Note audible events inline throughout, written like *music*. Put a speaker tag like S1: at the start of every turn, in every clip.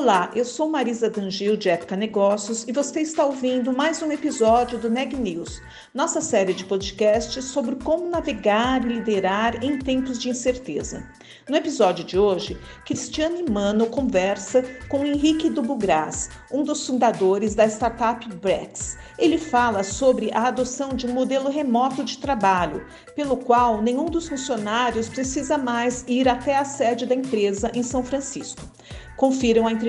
S1: Olá, eu sou Marisa Tangil de Época Negócios e você está ouvindo mais um episódio do Neg News, nossa série de podcasts sobre como navegar e liderar em tempos de incerteza. No episódio de hoje, Cristiane Mano conversa com Henrique Dubugras, um dos fundadores da startup Brex. Ele fala sobre a adoção de um modelo remoto de trabalho, pelo qual nenhum dos funcionários precisa mais ir até a sede da empresa em São Francisco. Confiram a entrevista.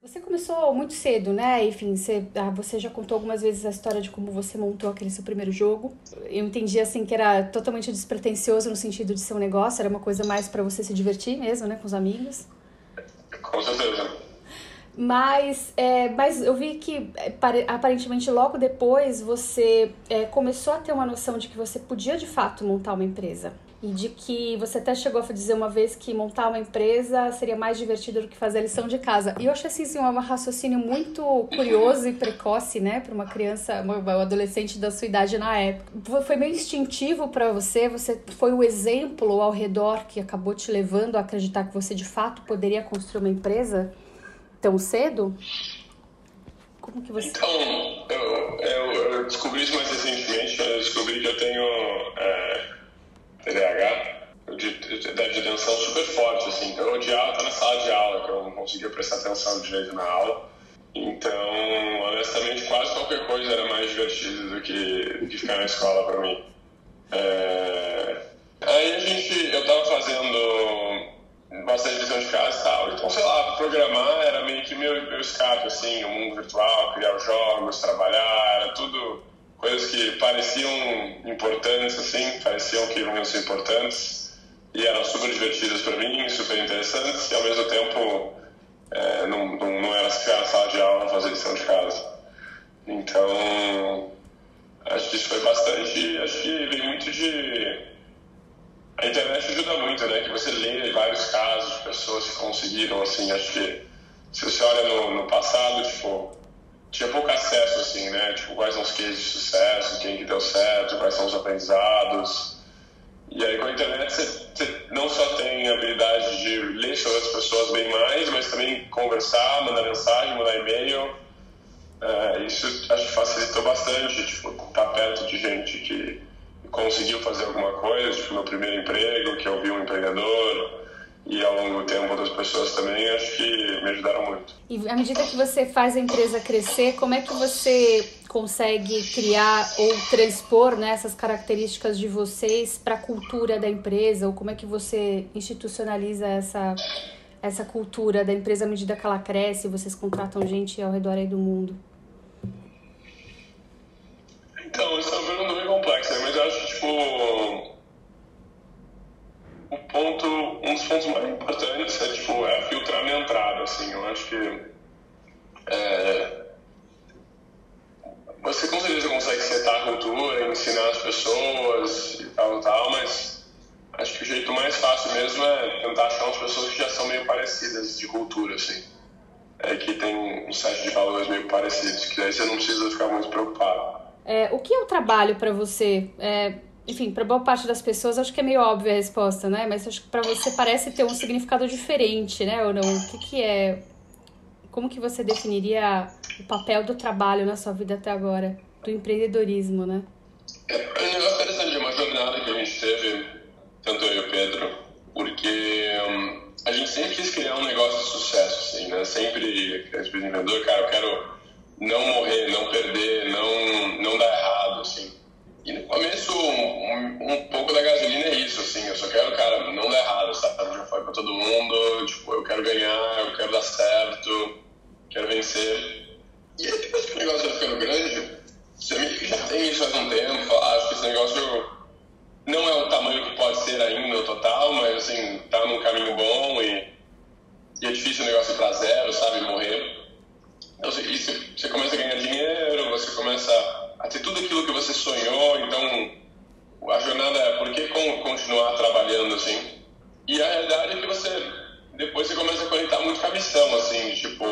S2: Você começou muito cedo, né? Enfim, você, ah, você já contou algumas vezes a história de como você montou aquele seu primeiro jogo. Eu entendi assim que era totalmente despretensioso no sentido de ser um negócio, era uma coisa mais para você se divertir mesmo, né, com os amigos.
S3: Com certeza.
S2: Mas, é, mas eu vi que é, aparentemente logo depois você é, começou a ter uma noção de que você podia de fato montar uma empresa e de que você até chegou a dizer uma vez que montar uma empresa seria mais divertido do que fazer a lição de casa. E eu achei assim, um raciocínio muito curioso e precoce, né, para uma criança, um adolescente da sua idade na época. Foi meio instintivo para você? Você foi o exemplo ao redor que acabou te levando a acreditar que você de fato poderia construir uma empresa tão cedo?
S3: Como que você... Então, eu, eu, eu descobri isso mais recentemente. Eu descobri que eu tenho... É de, de, atenção super forte, assim. Então eu odiava estar na sala de aula, que eu não conseguia prestar atenção direito na aula. Então, honestamente, quase qualquer coisa era mais divertida do que, do que ficar na escola para mim. É... Aí a gente, eu tava fazendo bastante lição de casa e tal. Então, sei lá, programar era meio que meu, meu escape, assim, o mundo virtual, criar os jogos, trabalhar, era tudo coisas que pareciam importantes, assim, pareciam que iam ser importantes e eram super divertidas para mim, super interessantes, e ao mesmo tempo é, não, não, não era ficar sala de aula fazer lição de casa. Então, acho que isso foi bastante. Acho que vem muito de. A internet ajuda muito, né? Que você lê vários casos de pessoas que conseguiram, assim. Acho que se você olha no, no passado, tipo, tinha pouco acesso, assim, né? Tipo, quais são os cases de sucesso, quem que deu certo, quais são os aprendizados. E aí, com a internet, você, você não só tem a habilidade de ler sobre as pessoas bem mais, mas também conversar, mandar mensagem, mandar e-mail. É, isso acho que facilitou bastante, tipo, estar tá perto de gente que conseguiu fazer alguma coisa, tipo, meu primeiro emprego, que eu vi um empregador, e ao longo do tempo outras pessoas também acho que me ajudaram muito.
S2: E à medida que você faz a empresa crescer, como é que você consegue criar ou transpor né, essas características de vocês para a cultura da empresa? Ou como é que você institucionaliza essa, essa cultura da empresa à medida que ela cresce e vocês contratam gente ao redor aí do mundo?
S3: Ponto, um dos pontos mais importantes é, tipo, é filtrar minha entrada, assim, eu acho que é, você com certeza consegue setar a cultura, ensinar as pessoas e tal, tal, mas acho que o jeito mais fácil mesmo é tentar achar umas pessoas que já são meio parecidas de cultura, assim, é, que tem um set de valores meio parecidos, que daí você não precisa ficar muito preocupado.
S2: É, o que é o trabalho para você? É, enfim, para boa parte das pessoas acho que é meio óbvia a resposta, né? Mas acho que para você parece ter um significado diferente, né? Ou não? O que, que é? Como que você definiria o papel do trabalho na sua vida até agora, do empreendedorismo, né?
S3: É, um negócio interessante, uma jornada que a gente teve, tanto eu e o Pedro, porque hum, a gente sempre quis criar um negócio de sucesso, assim, né? Sempre, esse empreendedor, cara, eu quero não morrer, não perder, não, não dar errado, assim. E no começo, um, um, pouco da gasolina é isso, assim, eu só quero, cara, não dar errado, sabe? Já foi pra todo mundo, tipo, eu quero ganhar, eu quero dar certo, quero vencer. E aí, depois que o negócio vai ficando grande, você meio que já tem isso faz um tempo, acho que esse negócio não é o tamanho que pode ser ainda o total, mas, assim, tá num caminho bom e, e é difícil o negócio ir pra zero, sabe? Morrer. Então, você, você começa a ganhar dinheiro, você começa a ter tudo aquilo que você sonhou, então a jornada é por que continuar trabalhando assim? E a realidade é que você, depois você começa a conectar muito com a missão, assim, tipo,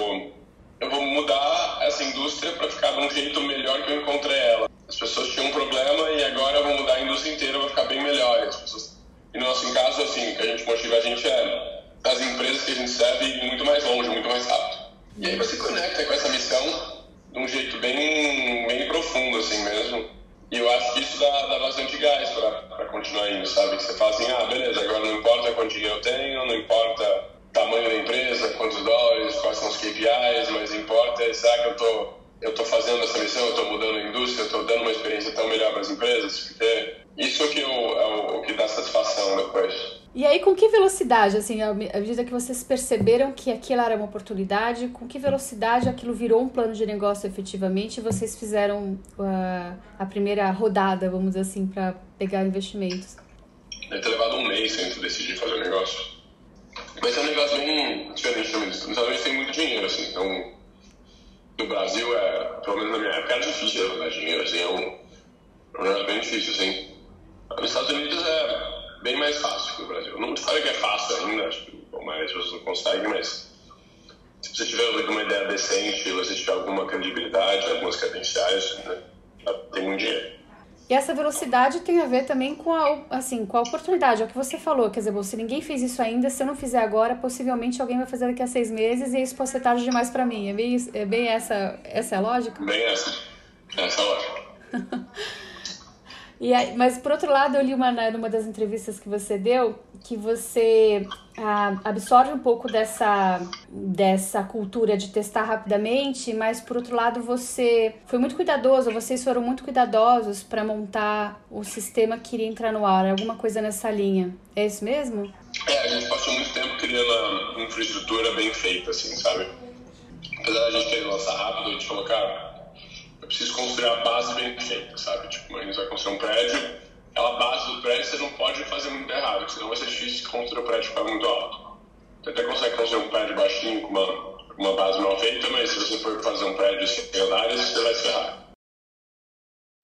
S3: eu vou mudar essa indústria para ficar de um jeito melhor que eu encontrei ela. As pessoas tinham um problema e agora eu vou mudar a indústria inteira para ficar bem melhor. E, pessoas... e no nosso caso, assim, o que a gente motiva a gente é as empresas que a gente serve muito mais longe, muito mais rápido. E aí você conecta com essa missão de um jeito bem, bem profundo, assim mesmo. E eu acho que isso dá, dá bastante gás para continuar indo, sabe? Que você fala assim, ah, beleza, agora não importa quanto dinheiro eu tenho, não importa tamanho da empresa, quantos dólares, quais são os KPIs, mas importa é, será que eu tô, eu tô fazendo essa missão, eu tô mudando a indústria, eu tô dando uma experiência tão melhor para as empresas? Porque isso que eu, é o, o que dá satisfação depois.
S2: E aí, com que velocidade, assim, à medida que vocês perceberam que aquilo era uma oportunidade, com que velocidade aquilo virou um plano de negócio efetivamente e vocês fizeram uh, a primeira rodada, vamos dizer assim, para pegar investimentos?
S3: Deve ter levado um mês de decidir fazer o negócio. Mas é um negócio bem diferente também. Nos Estados Unidos tem muito dinheiro, assim, então no Brasil, é, pelo menos na minha época, era difícil levar dinheiro, assim, é um, é um negócio bem difícil, assim. Nos Estados Unidos é bem mais fácil que o Brasil. Não falei que é fácil ainda, acho que mais pessoas não conseguem, mas se você tiver uma ideia decente, você tiver alguma credibilidade, algumas credenciais, né, tem muito dinheiro.
S2: E essa velocidade tem a ver também com a, assim, com a oportunidade, é o que você falou. Quer dizer, se ninguém fez isso ainda, se eu não fizer agora, possivelmente alguém vai fazer daqui a seis meses e isso pode ser tarde demais para mim. É bem, é bem essa, essa é a lógica?
S3: Bem essa. Essa é a lógica. *laughs*
S2: E aí, mas por outro lado, eu li uma né, numa das entrevistas que você deu que você ah, absorve um pouco dessa dessa cultura de testar rapidamente, mas por outro lado você foi muito cuidadoso, vocês foram muito cuidadosos para montar o sistema que iria entrar no ar, alguma coisa nessa linha. É isso mesmo?
S3: É, a gente passou muito tempo criando uma infraestrutura bem feita, assim, sabe? Apesar da gente querer lançar rápido, a gente falou, cara, eu preciso construir a base bem feita, sabe? Tipo, gente vai construir um prédio, aquela base do prédio você não pode fazer muito errado, senão vai ser difícil construir o prédio ficar muito alto. Você até consegue construir um prédio baixinho com uma, uma base mal feita, mas se você for fazer um prédio sem andares, você vai se ferrar.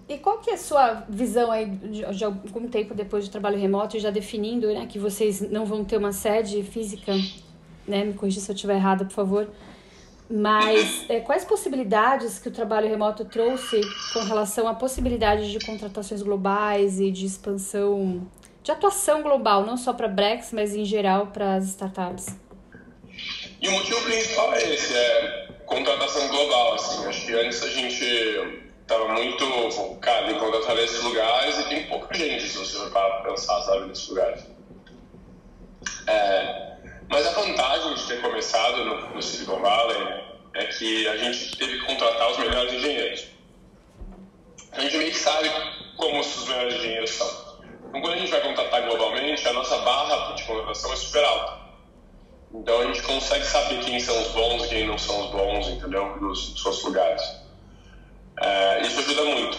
S2: E qual que é a sua visão aí de, de, algum tempo depois de trabalho remoto, já definindo né, que vocês não vão ter uma sede física, né? Me corrija se eu estiver errada, por favor mas é, quais possibilidades que o trabalho remoto trouxe com relação a possibilidades de contratações globais e de expansão, de atuação global, não só para Brex, mas em geral para as startups?
S3: E o motivo principal é esse, é contratação global. Assim, acho que antes a gente estava muito focado em contratar nesses lugares e tem pouca gente, se você for pensar, sabe, nesses lugares. É, mas a começado no, no Silicon Valley é que a gente teve que contratar os melhores engenheiros. A gente que sabe como os melhores engenheiros são. Então, quando a gente vai contratar globalmente, a nossa barra de contratação é super alta. Então, a gente consegue saber quem são os bons e quem não são os bons, entendeu? Nos, nos seus lugares. É, isso ajuda muito.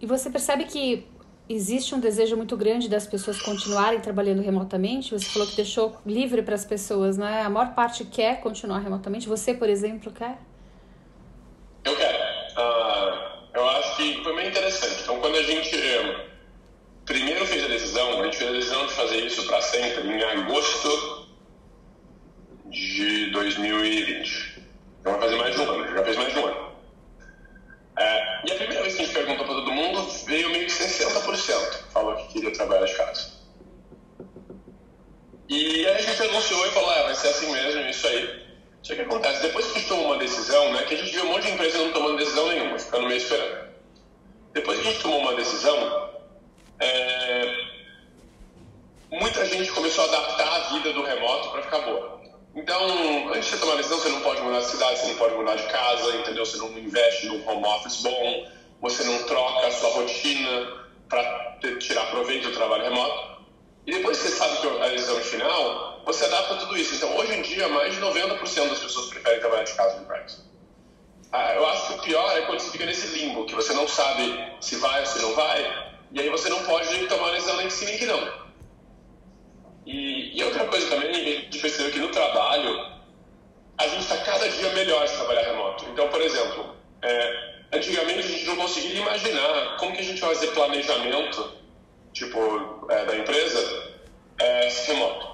S2: E você percebe que existe um desejo muito grande das pessoas continuarem trabalhando remotamente? Você falou que deixou livre para as pessoas, né? A maior parte quer continuar remotamente. Você, por exemplo, quer?
S3: Eu quero. Uh, eu acho que foi bem interessante. Então, quando a gente primeiro fez a decisão, a gente fez a decisão de fazer isso para sempre em agosto de 2020. Então, vai fazer mais de um ano. Já fez mais de um ano. É, e a primeira vez que a gente perguntou para veio meio que 60% falou que queria trabalhar de casa. E aí a gente anunciou e falou, é, vai ser assim mesmo, isso aí. Só que acontece, depois que a gente tomou uma decisão, né, que a gente viu um monte de empresa não tomando decisão nenhuma, ficando meio esperando. Depois que a gente tomou uma decisão, é, muita gente começou a adaptar a vida do remoto para ficar boa. Então, antes de você tomar decisão, você não pode mudar de cidade, você não pode mudar de casa, entendeu? Você não investe num home office bom, você não troca a sua rotina para tirar proveito do trabalho remoto. E depois que você sabe que a decisão é final, você adapta tudo isso. Então, hoje em dia, mais de 90% das pessoas preferem trabalhar de casa no practice. Ah, eu acho que o pior é quando você fica nesse limbo, que você não sabe se vai ou se não vai, e aí você não pode tomar decisão nem que sim nem que não. E, e outra coisa também, a gente percebeu que no trabalho, a gente está cada dia melhor de trabalhar remoto. Então, por exemplo, conseguia imaginar como que a gente vai fazer planejamento tipo, é, da empresa, é remoto.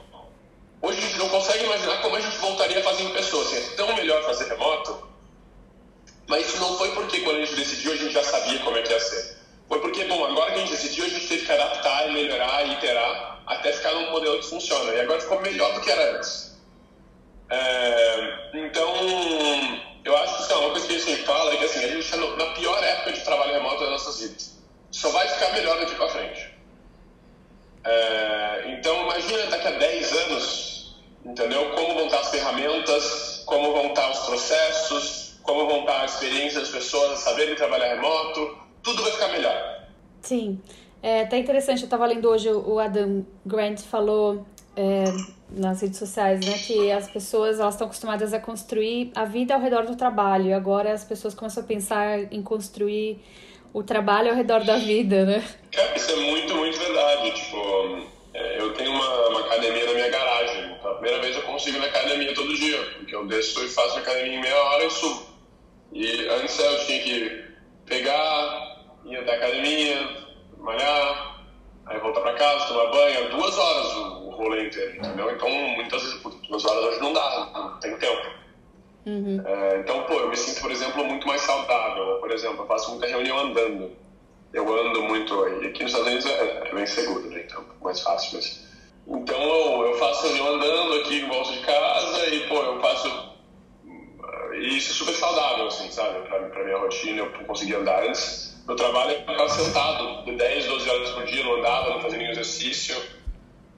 S3: Hoje a gente não consegue imaginar como a gente voltaria a fazer em pessoa. Assim, é tão melhor fazer remoto, mas isso não foi porque quando a gente decidiu a gente já sabia como é que ia ser. Foi porque, bom, agora que a gente decidiu, a gente teve que adaptar, melhorar, iterar, até ficar num modelo que funciona. E agora ficou melhor do que era antes. É, então, gente fala é que assim, a gente está na pior época de trabalho remoto das nossas vidas. Só vai ficar melhor daqui para frente. É, então, imagina daqui a 10 anos, entendeu? Como vão estar as ferramentas, como vão estar os processos, como vão estar a experiência das pessoas a saberem trabalhar remoto, tudo vai ficar melhor.
S2: Sim. É até interessante, eu estava lendo hoje, o Adam Grant falou é, nas redes sociais, né, que as pessoas elas estão acostumadas a construir a vida ao redor do trabalho, e agora as pessoas começam a pensar em construir o trabalho ao redor da vida, né?
S3: É, isso é muito, muito verdade. Tipo, é, eu tenho uma, uma, academia na minha garagem. Então, a primeira vez eu consigo ir na academia todo dia, porque eu desço e faço academia em meia hora e subo. E antes eu tinha que pegar, ir da academia, malhar, aí voltar para casa, tomar banho, duas horas rolê inteiro, entendeu? Então, muitas vezes, duas horas hoje não dá, não tem tempo. Uhum. É, então, pô, eu me sinto, por exemplo, muito mais saudável. Por exemplo, eu faço muita reunião andando. Eu ando muito. E aqui nos Estados Unidos é, é bem seguro, né? Então, é mais fácil. Mas... Então, eu, eu faço reunião andando aqui em volta de casa e, pô, eu faço. E isso é super saudável, assim, sabe? Pra, pra minha rotina, eu consegui andar antes. Meu trabalho é ficar sentado de 10, 12 horas por dia, não andava, não fazia nenhum exercício.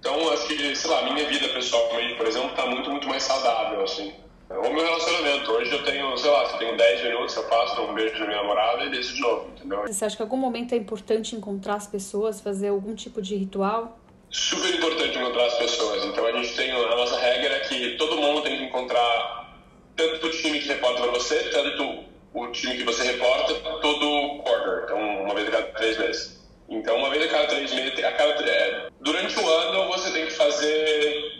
S3: Então, acho que, sei lá, minha vida pessoal, por exemplo, tá muito, muito mais saudável, assim. O meu relacionamento, hoje eu tenho, sei lá, se eu tenho 10 minutos, eu passo, dou um beijo na minha namorada e desço de novo, entendeu?
S2: Você acha que em algum momento é importante encontrar as pessoas, fazer algum tipo de ritual?
S3: Super importante encontrar as pessoas. Então a gente tem, a nossa regra é que todo mundo tem que encontrar tanto o time que reporta para você, tanto o time que você reporta, todo quarter, então uma vez a cada três meses. Então uma vez a cada três meses, a cada, é, durante o ano você tem que fazer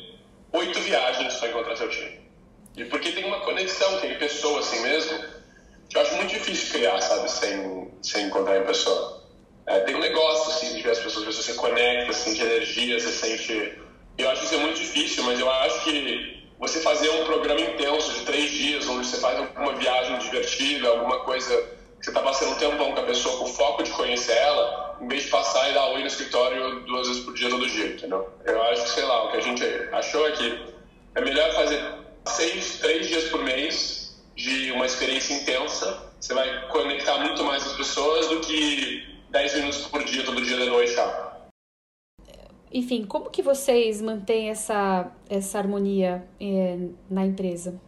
S3: oito viagens para encontrar seu time. E porque tem uma conexão, tem pessoa assim mesmo, que eu acho muito difícil criar, sabe, sem, sem encontrar em pessoa. É, tem um negócio, assim, de ver as pessoas, você se conecta, sente energia, você sente... Eu acho que isso é muito difícil, mas eu acho que você fazer um programa intenso de três dias, onde você faz alguma viagem divertida, alguma coisa você está passando um tempão com a pessoa com o foco de conhecer ela, em vez de passar e dar oi no escritório duas vezes por dia, todo dia, entendeu? Eu acho que, sei lá, o que a gente achou é que é melhor fazer seis, três dias por mês de uma experiência intensa. Você vai conectar muito mais as pessoas do que 10 minutos por dia, todo dia da noite. Tá?
S2: Enfim, como que vocês mantêm essa, essa harmonia eh, na empresa?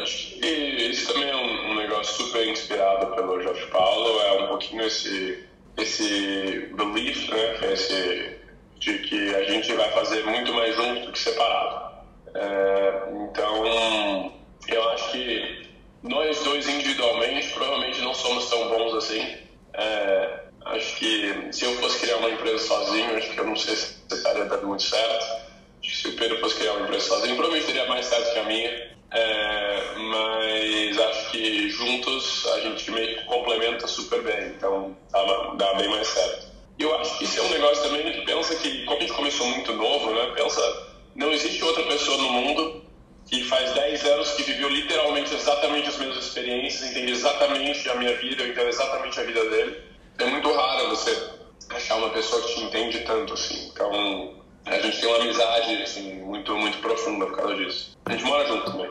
S3: Acho que isso também é um, negócio super inspirado pelo Jorge Paulo, é um pouquinho esse, esse belief, né, esse, de que a gente vai fazer muito mais junto do que separado. É, então, eu acho que nós dois individualmente provavelmente não somos tão bons assim. É, acho que se eu fosse criar uma empresa sozinho, acho que eu não sei se estaria dando muito certo. Acho que se o Pedro fosse criar uma empresa sozinho, provavelmente teria mais certo que a minha. É, mas acho que juntos a gente meio que complementa super bem, então dá, dá bem mais certo. E eu acho que isso é um negócio também que pensa que, como a gente começou muito novo, né, pensa não existe outra pessoa no mundo que faz 10 anos que viveu literalmente exatamente as mesmas experiências, entende exatamente a minha vida, eu entendo exatamente a vida dele. É muito raro você achar uma pessoa que te entende tanto assim. Então, a gente tem uma amizade assim, muito, muito profunda por causa disso. A gente mora junto também.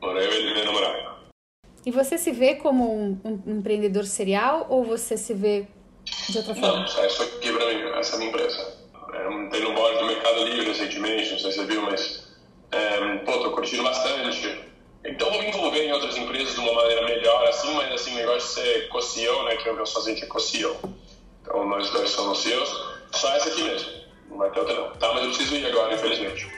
S3: Mora eu e ele, minha namorada.
S2: E você se vê como um, um, empreendedor serial ou você se vê de outra forma?
S3: Não, isso aqui pra mim, essa é a minha empresa. É, tem no board do Mercado Livre recentemente, não sei se você viu, mas é, pô, tô curtindo bastante. Então vou me envolver em outras empresas de uma maneira melhor, assim, mas assim, o negócio de ser co-CEO, né, que é o meu sozinho que é co-CEO. Então nós dois somos CEOs, só essa aqui mesmo, não vai ter outra não. Tá, mas eu preciso ir agora, infelizmente.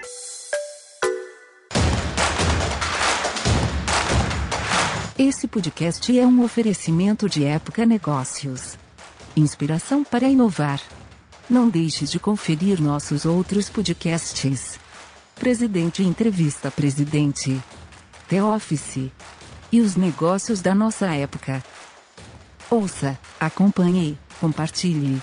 S4: Esse podcast é um oferecimento de Época Negócios. Inspiração para inovar. Não deixe de conferir nossos outros podcasts. Presidente Entrevista Presidente. The Office. E os negócios da nossa época. Ouça, acompanhe, compartilhe.